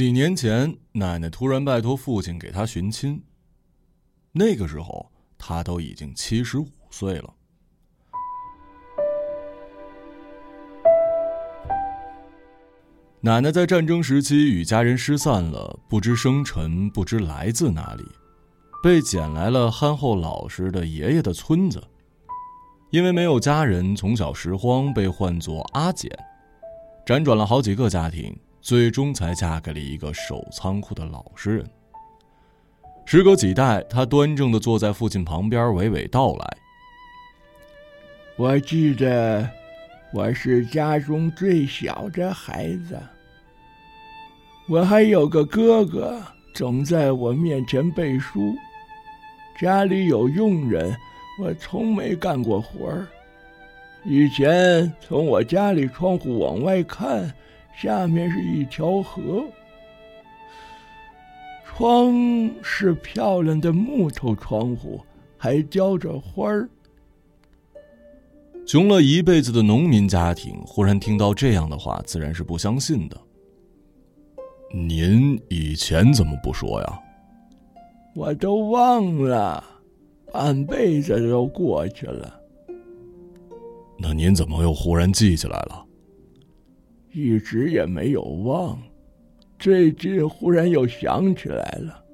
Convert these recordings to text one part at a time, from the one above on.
几年前，奶奶突然拜托父亲给她寻亲。那个时候，他都已经七十五岁了。奶奶在战争时期与家人失散了，不知生辰，不知来自哪里，被捡来了憨厚老实的爷爷的村子。因为没有家人，从小拾荒，被唤作阿简，辗转了好几个家庭。最终才嫁给了一个守仓库的老实人。时隔几代，他端正的坐在父亲旁边，娓娓道来：“我记得我是家中最小的孩子，我还有个哥哥，总在我面前背书。家里有佣人，我从没干过活儿。以前从我家里窗户往外看。”下面是一条河，窗是漂亮的木头窗户，还浇着花儿。穷了一辈子的农民家庭，忽然听到这样的话，自然是不相信的。您以前怎么不说呀？我都忘了，半辈子都过去了。那您怎么又忽然记起来了？一直也没有忘，最近忽然又想起来了。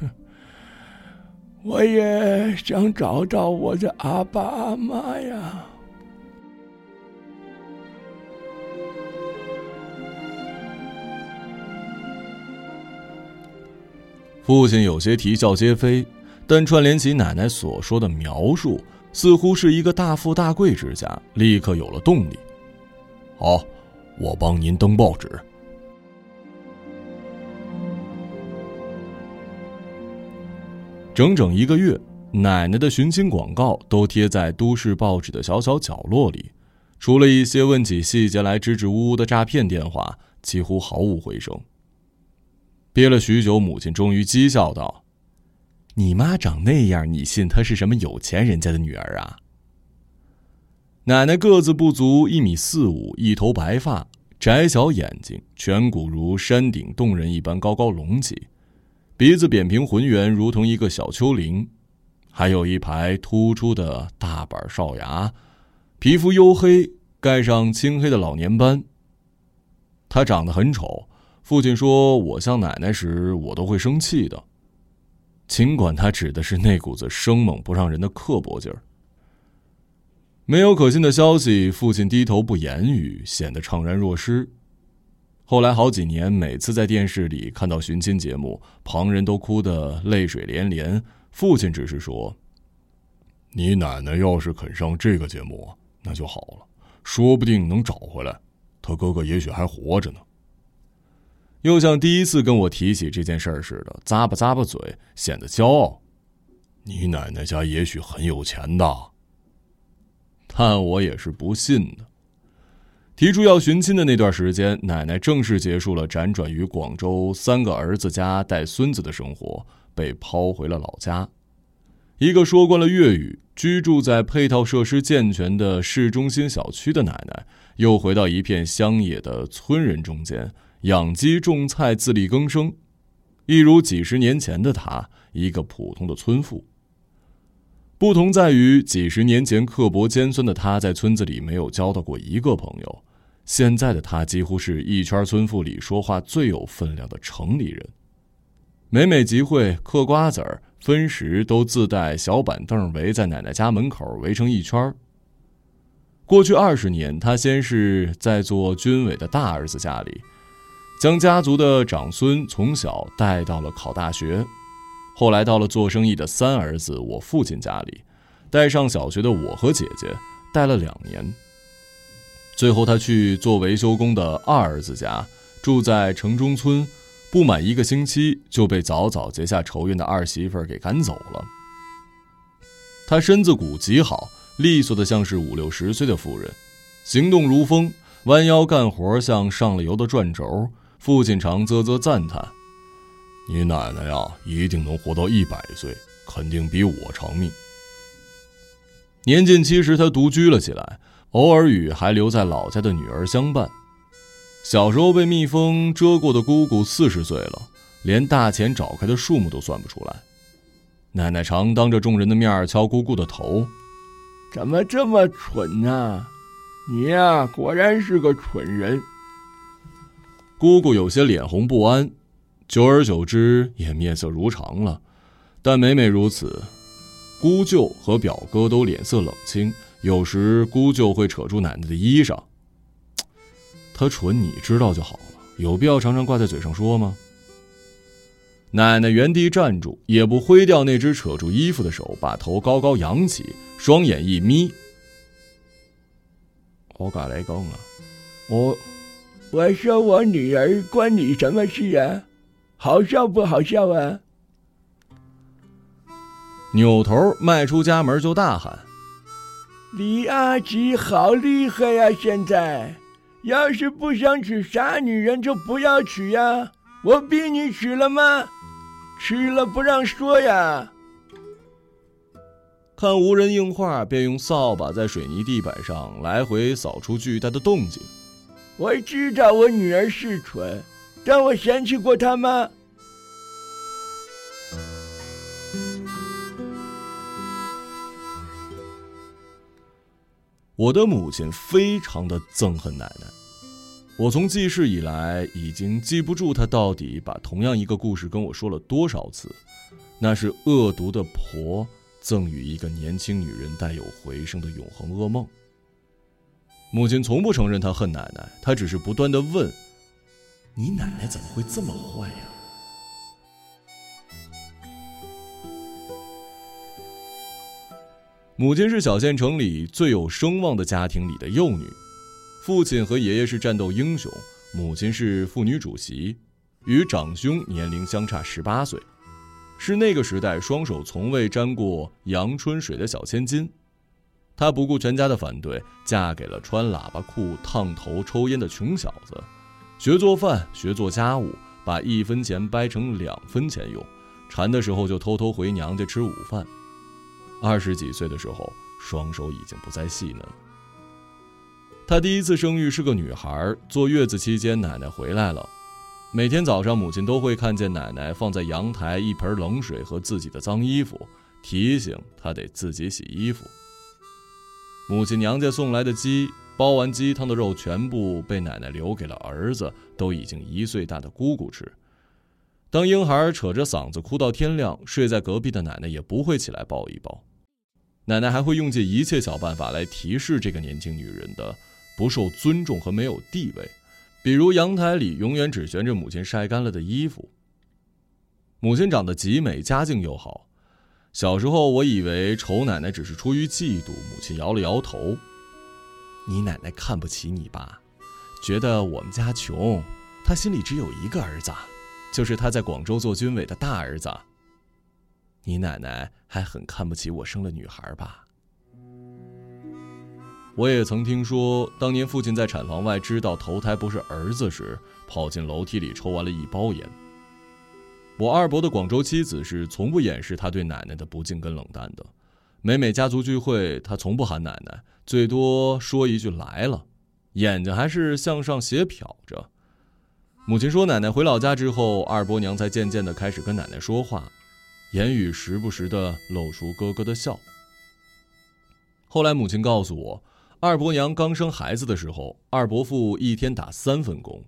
我也想找到我的阿爸阿妈呀。父亲有些啼笑皆非，但串联起奶奶所说的描述，似乎是一个大富大贵之家，立刻有了动力。好。我帮您登报纸。整整一个月，奶奶的寻亲广告都贴在都市报纸的小小角落里，除了一些问起细节来支支吾吾的诈骗电话，几乎毫无回声。憋了许久，母亲终于讥笑道：“你妈长那样，你信她是什么有钱人家的女儿啊？”奶奶个子不足一米四五，一头白发，窄小眼睛，颧骨如山顶洞人一般高高隆起，鼻子扁平浑圆，如同一个小丘陵，还有一排突出的大板少牙，皮肤黝黑，盖上青黑的老年斑。她长得很丑，父亲说我像奶奶时，我都会生气的，尽管他指的是那股子生猛不让人的刻薄劲儿。没有可信的消息，父亲低头不言语，显得怅然若失。后来好几年，每次在电视里看到寻亲节目，旁人都哭得泪水连连，父亲只是说：“你奶奶要是肯上这个节目，那就好了，说不定能找回来，他哥哥也许还活着呢。”又像第一次跟我提起这件事儿似的，咂巴咂巴嘴，显得骄傲：“你奶奶家也许很有钱的。”但我也是不信的。提出要寻亲的那段时间，奶奶正式结束了辗转于广州三个儿子家带孙子的生活，被抛回了老家。一个说惯了粤语、居住在配套设施健全的市中心小区的奶奶，又回到一片乡野的村人中间，养鸡种菜，自力更生，一如几十年前的她，一个普通的村妇。不同在于，几十年前刻薄尖酸的他，在村子里没有交到过一个朋友。现在的他，几乎是一圈村妇里说话最有分量的城里人。每每集会、嗑瓜子儿、分食，都自带小板凳，围在奶奶家门口，围成一圈过去二十年，他先是在做军委的大儿子家里，将家族的长孙从小带到了考大学。后来到了做生意的三儿子我父亲家里，带上小学的我和姐姐，待了两年。最后他去做维修工的二儿子家，住在城中村，不满一个星期就被早早结下仇怨的二媳妇儿给赶走了。他身子骨极好，利索的像是五六十岁的妇人，行动如风，弯腰干活像上了油的转轴。父亲常啧啧赞叹。你奶奶呀，一定能活到一百岁，肯定比我长命。年近七十，她独居了起来，偶尔与还留在老家的女儿相伴。小时候被蜜蜂蛰过的姑姑四十岁了，连大钱找开的数目都算不出来。奶奶常当着众人的面敲姑姑的头：“怎么这么蠢呢？你呀，果然是个蠢人。”姑姑有些脸红不安，久而久之也面色如常了。但每每如此，姑舅和表哥都脸色冷清。有时姑舅会扯住奶奶的衣裳。他蠢，你知道就好了，有必要常常挂在嘴上说吗？奶奶原地站住，也不挥掉那只扯住衣服的手，把头高高扬起，双眼一眯。我噶来讲啊，我我说我女儿关你什么事啊？好笑不好笑啊？扭头迈出家门就大喊：“李阿吉好厉害呀！现在。”要是不想娶傻女人，就不要娶呀！我逼你娶了吗？娶了不让说呀！看无人应话，便用扫把在水泥地板上来回扫出巨大的动静。我知道我女儿是蠢，但我嫌弃过她吗？我的母亲非常的憎恨奶奶。我从记事以来，已经记不住她到底把同样一个故事跟我说了多少次。那是恶毒的婆赠予一个年轻女人带有回声的永恒噩梦。母亲从不承认她恨奶奶，她只是不断的问：“你奶奶怎么会这么坏呀？”母亲是小县城里最有声望的家庭里的幼女，父亲和爷爷是战斗英雄，母亲是妇女主席，与长兄年龄相差十八岁，是那个时代双手从未沾过阳春水的小千金。她不顾全家的反对，嫁给了穿喇叭裤、烫头、抽烟的穷小子，学做饭，学做家务，把一分钱掰成两分钱用，馋的时候就偷偷回娘家吃午饭。二十几岁的时候，双手已经不再细嫩。她第一次生育是个女孩，坐月子期间，奶奶回来了。每天早上，母亲都会看见奶奶放在阳台一盆冷水和自己的脏衣服，提醒她得自己洗衣服。母亲娘家送来的鸡，煲完鸡汤的肉全部被奶奶留给了儿子，都已经一岁大的姑姑吃。当婴孩扯着嗓子哭到天亮，睡在隔壁的奶奶也不会起来抱一抱。奶奶还会用尽一切小办法来提示这个年轻女人的不受尊重和没有地位，比如阳台里永远只悬着母亲晒干了的衣服。母亲长得极美，家境又好。小时候我以为丑奶奶只是出于嫉妒，母亲摇了摇头：“你奶奶看不起你吧？觉得我们家穷，她心里只有一个儿子，就是她在广州做军委的大儿子。”你奶奶还很看不起我生了女孩吧？我也曾听说，当年父亲在产房外知道头胎不是儿子时，跑进楼梯里抽完了一包烟。我二伯的广州妻子是从不掩饰他对奶奶的不敬跟冷淡的，每每家族聚会，他从不喊奶奶，最多说一句来了，眼睛还是向上斜瞟着。母亲说，奶奶回老家之后，二伯娘才渐渐的开始跟奶奶说话。言语时不时的露出咯咯的笑。后来母亲告诉我，二伯娘刚生孩子的时候，二伯父一天打三份工，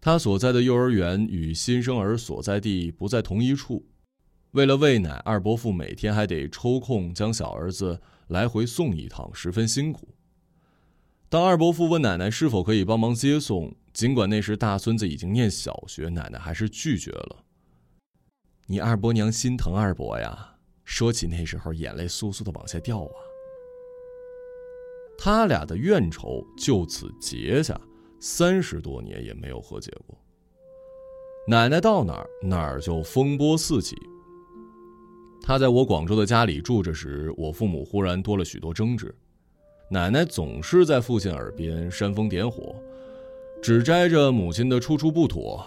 他所在的幼儿园与新生儿所在地不在同一处，为了喂奶，二伯父每天还得抽空将小儿子来回送一趟，十分辛苦。当二伯父问奶奶是否可以帮忙接送，尽管那时大孙子已经念小学，奶奶还是拒绝了。你二伯娘心疼二伯呀，说起那时候，眼泪簌簌的往下掉啊。他俩的怨仇就此结下，三十多年也没有和解过。奶奶到哪儿，哪儿就风波四起。他在我广州的家里住着时，我父母忽然多了许多争执，奶奶总是在父亲耳边煽风点火，只摘着母亲的处处不妥。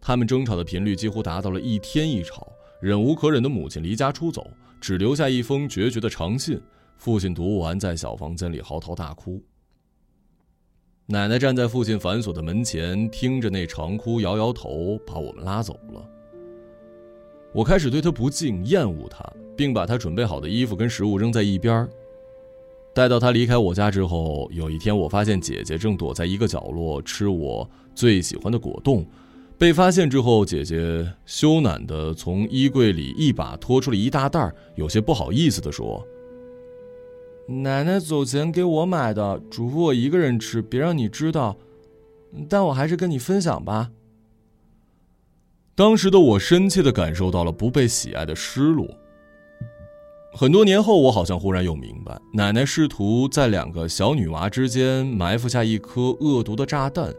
他们争吵的频率几乎达到了一天一吵，忍无可忍的母亲离家出走，只留下一封决绝的长信。父亲读完，在小房间里嚎啕大哭。奶奶站在父亲反锁的门前，听着那长哭，摇摇头，把我们拉走了。我开始对她不敬，厌恶她，并把她准备好的衣服跟食物扔在一边待到她离开我家之后，有一天我发现姐姐正躲在一个角落吃我最喜欢的果冻。被发现之后，姐姐羞赧的从衣柜里一把拖出了一大袋，有些不好意思的说。奶奶走前给我买的，嘱咐我一个人吃，别让你知道。但我还是跟你分享吧。当时的我深切的感受到了不被喜爱的失落。很多年后，我好像忽然又明白，奶奶试图在两个小女娃之间埋伏下一颗恶毒的炸弹，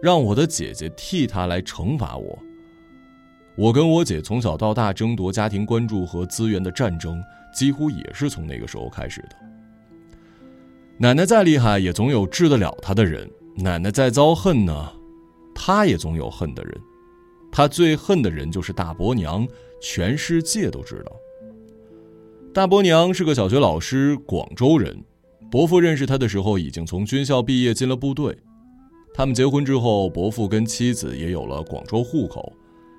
让我的姐姐替她来惩罚我。我跟我姐从小到大争夺家庭关注和资源的战争。几乎也是从那个时候开始的。奶奶再厉害，也总有治得了她的人；奶奶再遭恨呢，她也总有恨的人。他最恨的人就是大伯娘，全世界都知道。大伯娘是个小学老师，广州人。伯父认识她的时候，已经从军校毕业，进了部队。他们结婚之后，伯父跟妻子也有了广州户口。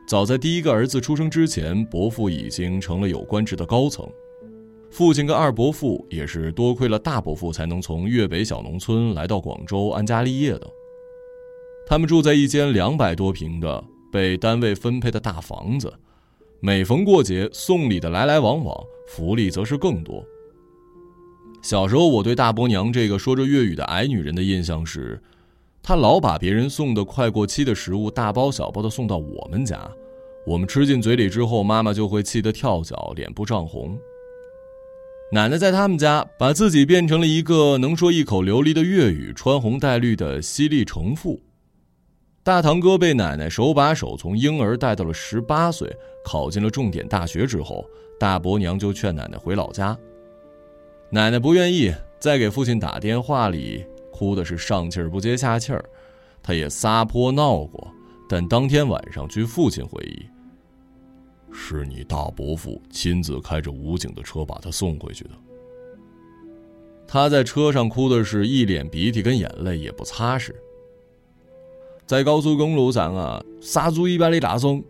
早在第一个儿子出生之前，伯父已经成了有官职的高层。父亲跟二伯父也是多亏了大伯父，才能从粤北小农村来到广州安家立业的。他们住在一间两百多平的被单位分配的大房子，每逢过节送礼的来来往往，福利则是更多。小时候，我对大伯娘这个说着粤语的矮女人的印象是，她老把别人送的快过期的食物大包小包的送到我们家，我们吃进嘴里之后，妈妈就会气得跳脚，脸部涨红。奶奶在他们家把自己变成了一个能说一口流利的粤语、穿红戴绿的犀利城妇。大堂哥被奶奶手把手从婴儿带到了十八岁，考进了重点大学之后，大伯娘就劝奶奶回老家。奶奶不愿意，在给父亲打电话里哭的是上气儿不接下气儿。她也撒泼闹过，但当天晚上，据父亲回忆。是你大伯父亲自开着武警的车把他送回去的。他在车上哭的是一脸鼻涕跟眼泪，也不擦拭。在高速公路上啊，杀猪一般的大松。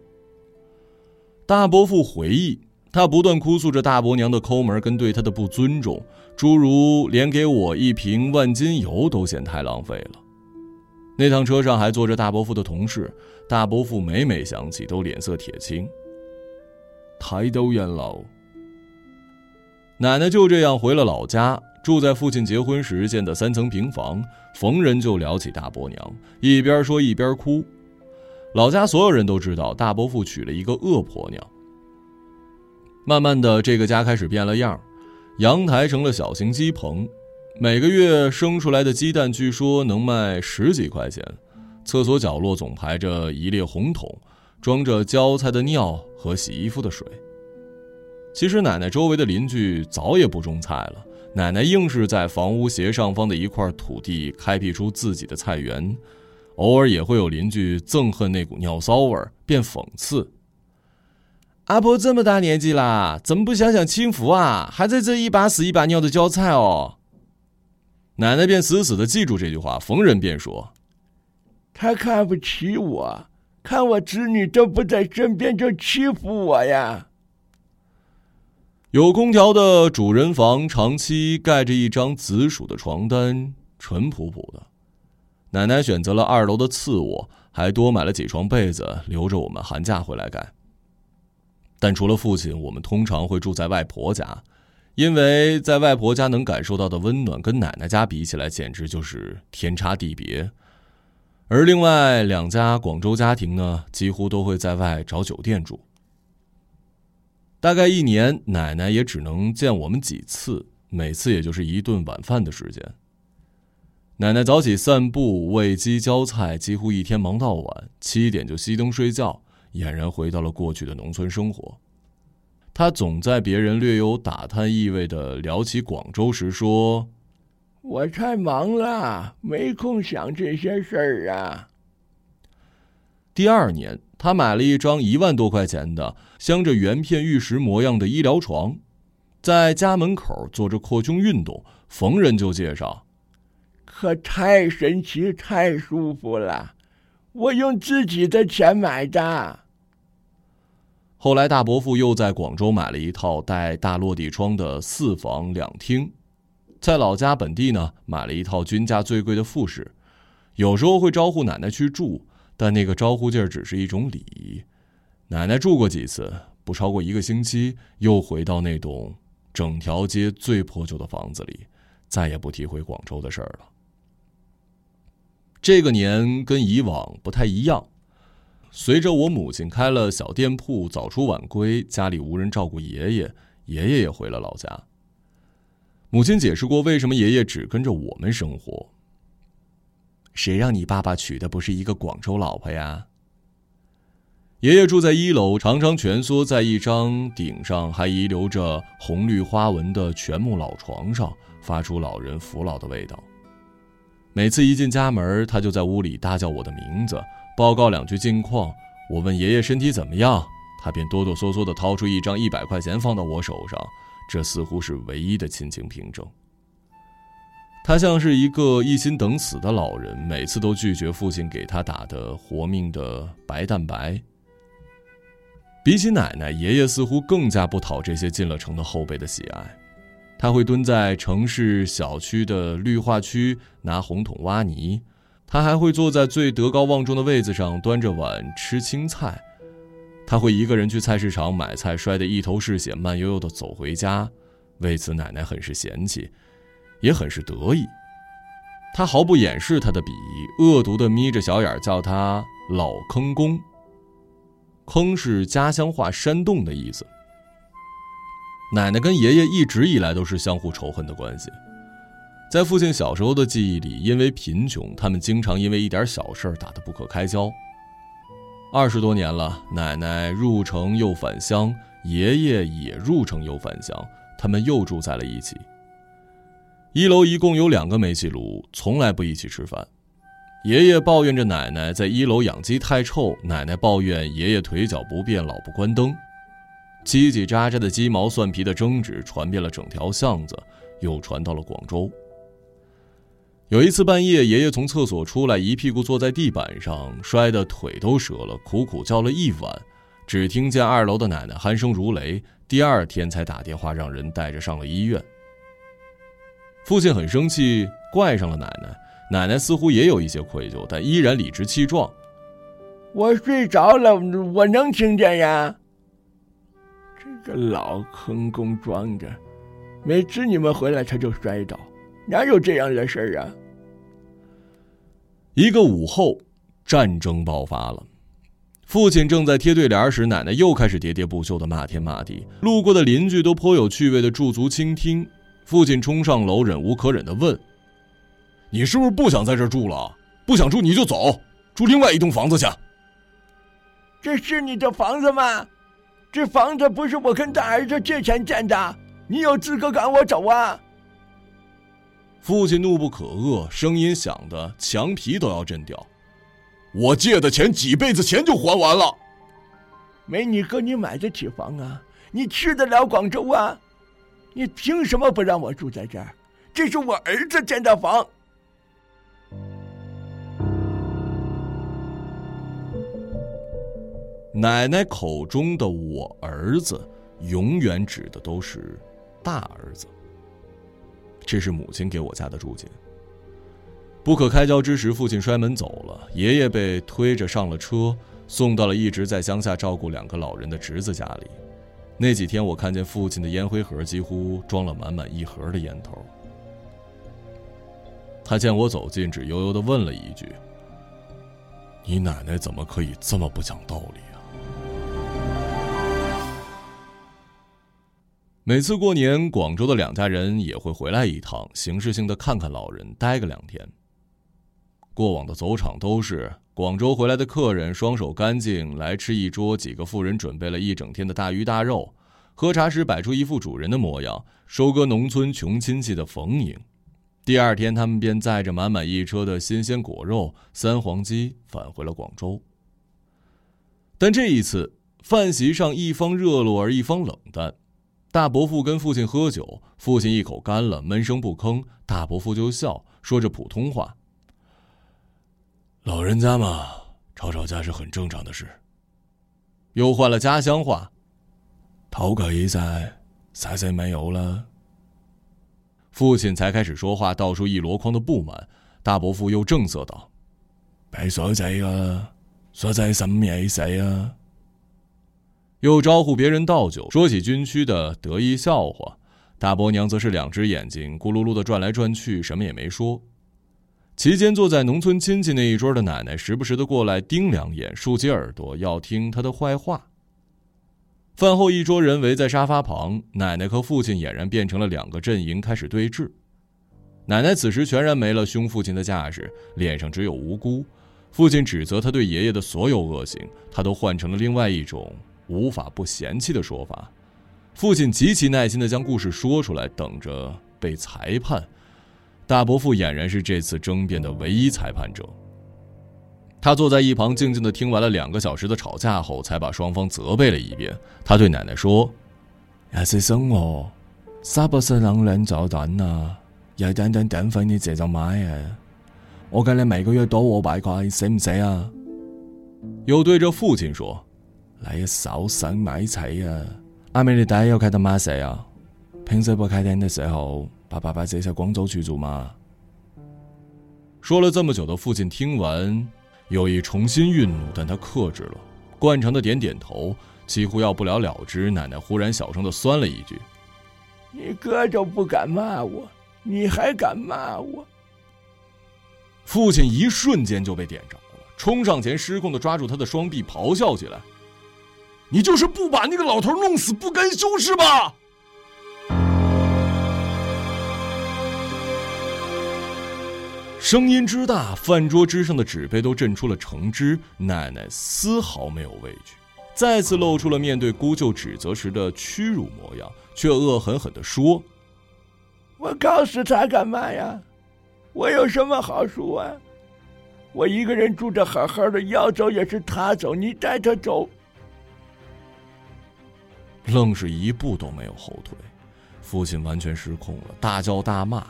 大伯父回忆，他不断哭诉着大伯娘的抠门跟对他的不尊重，诸如连给我一瓶万金油都嫌太浪费了。那趟车上还坐着大伯父的同事，大伯父每每想起都脸色铁青。太都人了。奶奶就这样回了老家，住在父亲结婚时建的三层平房，逢人就聊起大伯娘，一边说一边哭。老家所有人都知道大伯父娶了一个恶婆娘。慢慢的，这个家开始变了样，阳台成了小型鸡棚，每个月生出来的鸡蛋据说能卖十几块钱，厕所角落总排着一列红桶。装着浇菜的尿和洗衣服的水。其实奶奶周围的邻居早也不种菜了，奶奶硬是在房屋斜上方的一块土地开辟出自己的菜园。偶尔也会有邻居憎恨那股尿骚味儿，便讽刺：“阿婆这么大年纪啦，怎么不享享清福啊？还在这一把屎一把尿的浇菜哦。”奶奶便死死的记住这句话，逢人便说：“他看不起我。”看我侄女都不在身边，就欺负我呀！有空调的主人房，长期盖着一张紫薯的床单，淳朴朴的。奶奶选择了二楼的次卧，还多买了几床被子，留着我们寒假回来盖。但除了父亲，我们通常会住在外婆家，因为在外婆家能感受到的温暖，跟奶奶家比起来，简直就是天差地别。而另外两家广州家庭呢，几乎都会在外找酒店住。大概一年，奶奶也只能见我们几次，每次也就是一顿晚饭的时间。奶奶早起散步、喂鸡、浇菜，几乎一天忙到晚，七点就熄灯睡觉，俨然回到了过去的农村生活。她总在别人略有打探意味的聊起广州时说。我太忙了，没空想这些事儿啊。第二年，他买了一张一万多块钱的镶着圆片玉石模样的医疗床，在家门口做着扩胸运动，逢人就介绍：“可太神奇、太舒服了，我用自己的钱买的。后来，大伯父又在广州买了一套带大落地窗的四房两厅，在老家本地呢，买了一套均价最贵的复式。有时候会招呼奶奶去住，但那个招呼劲儿只是一种礼仪。奶奶住过几次，不超过一个星期，又回到那栋整条街最破旧的房子里，再也不提回广州的事儿了。这个年跟以往不太一样。随着我母亲开了小店铺，早出晚归，家里无人照顾爷爷，爷爷也回了老家。母亲解释过为什么爷爷只跟着我们生活。谁让你爸爸娶的不是一个广州老婆呀？爷爷住在一楼，常常蜷缩在一张顶上还遗留着红绿花纹的全木老床上，发出老人服老的味道。每次一进家门，他就在屋里大叫我的名字。报告两句近况，我问爷爷身体怎么样，他便哆哆嗦嗦地掏出一张一百块钱放到我手上，这似乎是唯一的亲情凭证。他像是一个一心等死的老人，每次都拒绝父亲给他打的活命的白蛋白。比起奶奶，爷爷似乎更加不讨这些进了城的后辈的喜爱，他会蹲在城市小区的绿化区拿红桶挖泥。他还会坐在最德高望重的位子上，端着碗吃青菜。他会一个人去菜市场买菜，摔得一头是血，慢悠悠地走回家。为此，奶奶很是嫌弃，也很是得意。他毫不掩饰他的鄙夷，恶毒的眯着小眼叫他“老坑公”。坑是家乡话“山洞”的意思。奶奶跟爷爷一直以来都是相互仇恨的关系。在父亲小时候的记忆里，因为贫穷，他们经常因为一点小事打得不可开交。二十多年了，奶奶入城又返乡，爷爷也入城又返乡，他们又住在了一起。一楼一共有两个煤气炉，从来不一起吃饭。爷爷抱怨着奶奶在一楼养鸡太臭，奶奶抱怨爷爷腿脚不便，老不关灯。叽叽喳喳的鸡毛蒜皮的争执传遍了整条巷子，又传到了广州。有一次半夜，爷爷从厕所出来，一屁股坐在地板上，摔得腿都折了，苦苦叫了一晚，只听见二楼的奶奶鼾声如雷。第二天才打电话让人带着上了医院。父亲很生气，怪上了奶奶。奶奶似乎也有一些愧疚，但依然理直气壮：“我睡着了，我能听见呀。”这个老坑工装着，每次你们回来他就摔倒。哪有这样的事儿啊！一个午后，战争爆发了。父亲正在贴对联时，奶奶又开始喋喋不休的骂天骂地。路过的邻居都颇有趣味的驻足倾听。父亲冲上楼，忍无可忍的问：“你是不是不想在这住了？不想住你就走，住另外一栋房子去。”这是你的房子吗？这房子不是我跟大儿子借钱建的，你有资格赶我走啊？父亲怒不可遏，声音响的墙皮都要震掉。我借的钱几辈子钱就还完了。没你哥，你买得起房啊？你去得了广州啊？你凭什么不让我住在这儿？这是我儿子建的房。奶奶口中的我儿子，永远指的都是大儿子。这是母亲给我家的住进。不可开交之时，父亲摔门走了，爷爷被推着上了车，送到了一直在乡下照顾两个老人的侄子家里。那几天，我看见父亲的烟灰盒几乎装了满满一盒的烟头。他见我走近，只悠悠的问了一句：“你奶奶怎么可以这么不讲道理啊？”每次过年，广州的两家人也会回来一趟，形式性的看看老人，待个两天。过往的走场都是广州回来的客人，双手干净来吃一桌，几个妇人准备了一整天的大鱼大肉，喝茶时摆出一副主人的模样，收割农村穷亲戚的逢迎。第二天，他们便载着满满一车的新鲜果肉、三黄鸡返回了广州。但这一次，饭席上一方热络而一方冷淡。大伯父跟父亲喝酒，父亲一口干了，闷声不吭。大伯父就笑说着普通话。老人家嘛，吵吵架是很正常的事。又换了家乡话，头壳一在，啥事没有了。父亲才开始说话，道出一箩筐的不满。大伯父又正色道：“别说这个，说这什么意思啊？”又招呼别人倒酒，说起军区的得意笑话。大伯娘则是两只眼睛咕噜噜的转来转去，什么也没说。期间，坐在农村亲戚那一桌的奶奶时不时的过来盯两眼，竖起耳朵要听他的坏话。饭后，一桌人围在沙发旁，奶奶和父亲俨然变成了两个阵营，开始对峙。奶奶此时全然没了凶父亲的架势，脸上只有无辜。父亲指责他对爷爷的所有恶行，他都换成了另外一种。无法不嫌弃的说法，父亲极其耐心的将故事说出来，等着被裁判。大伯父俨然是这次争辩的唯一裁判者。他坐在一旁静静的听完了两个小时的吵架后，才把双方责备了一遍。他对奶奶说：“也是生我，杀不是能量炸弹啊，有点点电费你借就买啊。我给你每个月多五百块，死唔死啊？”又对着父亲说。来少省买菜啊！阿美你带要开到马赛啊？平时不开店的时候，把爸爸接下广州去做嘛。说了这么久的父亲听完，有意重新愠怒，但他克制了，惯常的点点头，几乎要不了了之。奶奶忽然小声的酸了一句：“你哥就不敢骂我，你还敢骂我？”父亲一瞬间就被点着了，冲上前失控的抓住他的双臂，咆哮起来。你就是不把那个老头弄死不甘休是吧？声音之大，饭桌之上的纸杯都震出了橙汁。奶奶丝毫没有畏惧，再次露出了面对姑舅指责时的屈辱模样，却恶狠狠地说：“我告诉他干嘛呀？我有什么好处啊？我一个人住着好好的，要走也是他走，你带他走。”愣是一步都没有后退，父亲完全失控了，大叫大骂。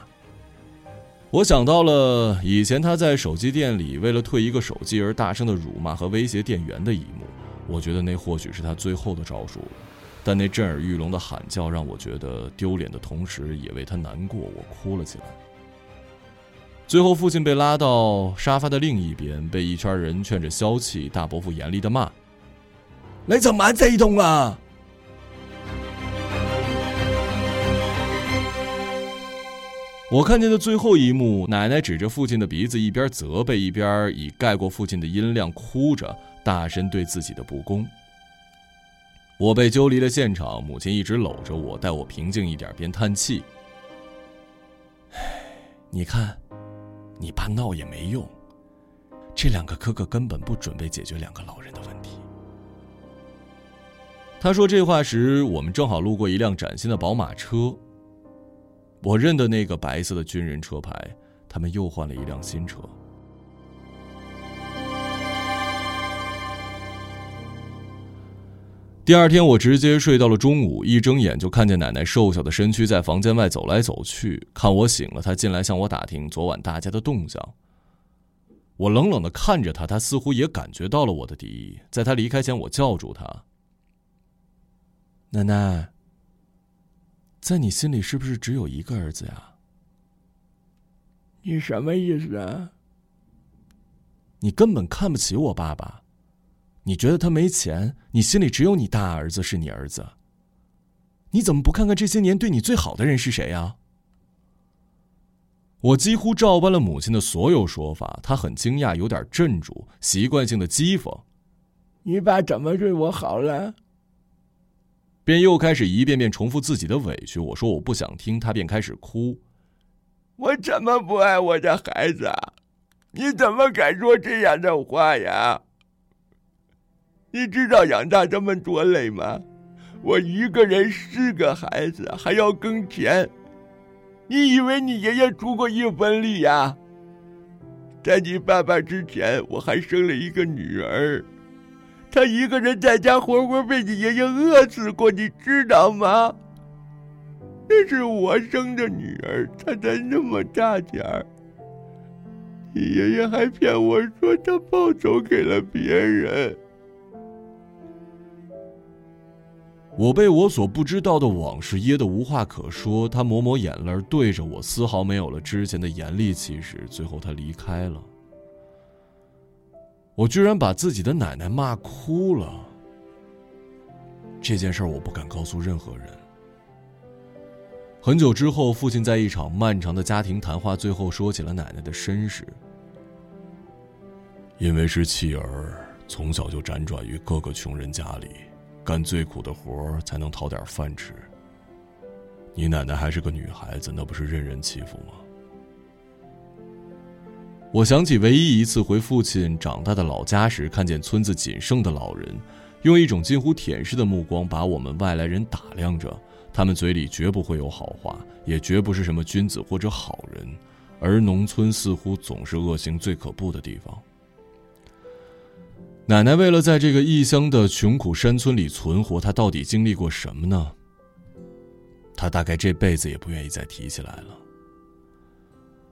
我想到了以前他在手机店里为了退一个手机而大声的辱骂和威胁店员的一幕，我觉得那或许是他最后的招数。但那震耳欲聋的喊叫让我觉得丢脸的同时也为他难过，我哭了起来。最后，父亲被拉到沙发的另一边，被一圈人劝着消气。大伯父严厉的骂：“你怎么这动啊？”我看见的最后一幕，奶奶指着父亲的鼻子，一边责备，一边以盖过父亲的音量哭着，大声对自己的不公。我被揪离了现场，母亲一直搂着我，待我平静一点，边叹气：“唉，你看，你爸闹也没用，这两个哥哥根本不准备解决两个老人的问题。”他说这话时，我们正好路过一辆崭新的宝马车。我认得那个白色的军人车牌，他们又换了一辆新车。第二天，我直接睡到了中午，一睁眼就看见奶奶瘦小的身躯在房间外走来走去。看我醒了，她进来向我打听昨晚大家的动向。我冷冷的看着她，她似乎也感觉到了我的敌意。在她离开前，我叫住她：“奶奶。”在你心里是不是只有一个儿子呀？你什么意思啊？你根本看不起我爸爸，你觉得他没钱，你心里只有你大儿子是你儿子。你怎么不看看这些年对你最好的人是谁呀？我几乎照搬了母亲的所有说法，他很惊讶，有点镇住，习惯性的讥讽：“你爸怎么对我好了？”便又开始一遍遍重复自己的委屈。我说我不想听，他便开始哭。我怎么不爱我的孩子？你怎么敢说这样的话呀？你知道养大这么多累吗？我一个人四个孩子，还要耕田。你以为你爷爷出过一分力呀？在你爸爸之前，我还生了一个女儿。他一个人在家，活活被你爷爷饿死过，你知道吗？那是我生的女儿，她才那么大点儿，你爷爷还骗我说他报仇给了别人。我被我所不知道的往事噎得无话可说。他抹抹眼泪，对着我，丝毫没有了之前的严厉气势。最后，他离开了。我居然把自己的奶奶骂哭了。这件事我不敢告诉任何人。很久之后，父亲在一场漫长的家庭谈话最后说起了奶奶的身世。因为是弃儿，从小就辗转于各个穷人家里。干最苦的活才能讨点饭吃。你奶奶还是个女孩子，那不是任人欺负吗？我想起唯一一次回父亲长大的老家时，看见村子仅剩的老人，用一种近乎舔舐的目光把我们外来人打量着。他们嘴里绝不会有好话，也绝不是什么君子或者好人，而农村似乎总是恶行最可怖的地方。奶奶为了在这个异乡的穷苦山村里存活，她到底经历过什么呢？她大概这辈子也不愿意再提起来了。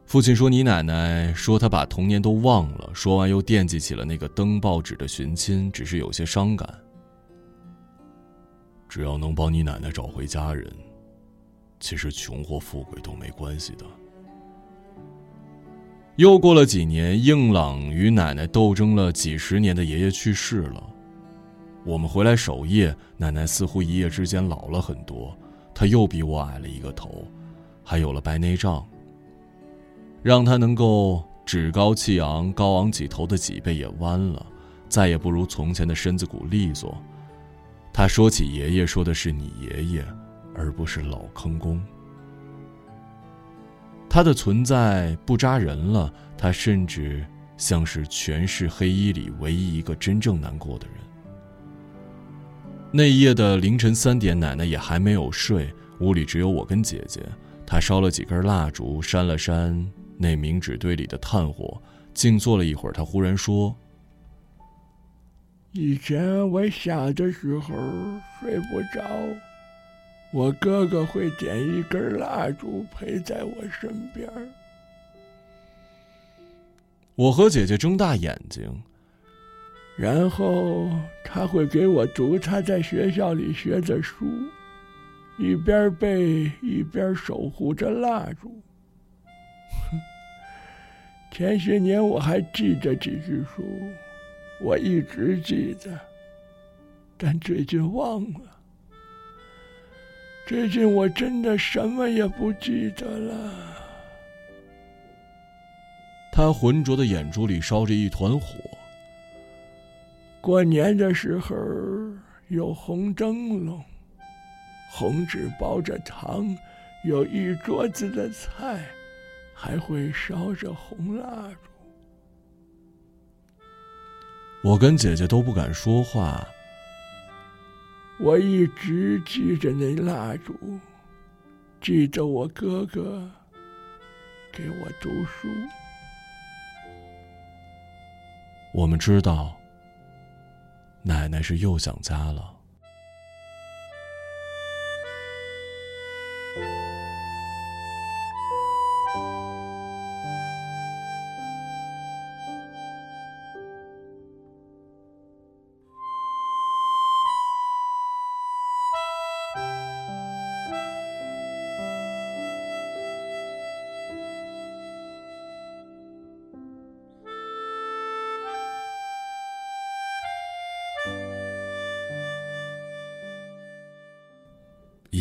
父亲说：“你奶奶说她把童年都忘了。”说完又惦记起了那个登报纸的寻亲，只是有些伤感。只要能帮你奶奶找回家人，其实穷或富贵都没关系的。又过了几年，硬朗与奶奶斗争了几十年的爷爷去世了。我们回来守夜，奶奶似乎一夜之间老了很多。她又比我矮了一个头，还有了白内障，让他能够趾高气昂、高昂起头的脊背也弯了，再也不如从前的身子骨利索。他说起爷爷，说的是你爷爷，而不是老坑公。他的存在不扎人了，他甚至像是全市黑衣里唯一一个真正难过的人。那夜的凌晨三点，奶奶也还没有睡，屋里只有我跟姐姐。她烧了几根蜡烛，扇了扇那冥纸堆里的炭火，静坐了一会儿。他忽然说：“以前我小的时候睡不着。”我哥哥会点一根蜡烛陪在我身边我和姐姐睁大眼睛，然后他会给我读他在学校里学的书，一边背一边守护着蜡烛。前些年我还记着几句书，我一直记得，但最近忘了。最近我真的什么也不记得了。他浑浊的眼珠里烧着一团火。过年的时候有红灯笼，红纸包着糖，有一桌子的菜，还会烧着红蜡烛。我跟姐姐都不敢说话。我一直记着那蜡烛，记着我哥哥给我读书。我们知道，奶奶是又想家了。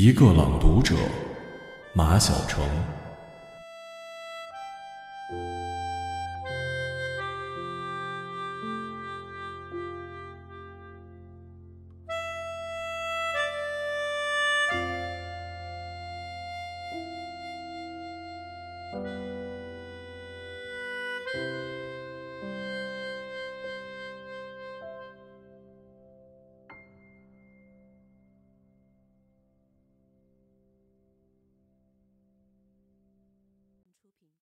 一个朗读者，马晓成。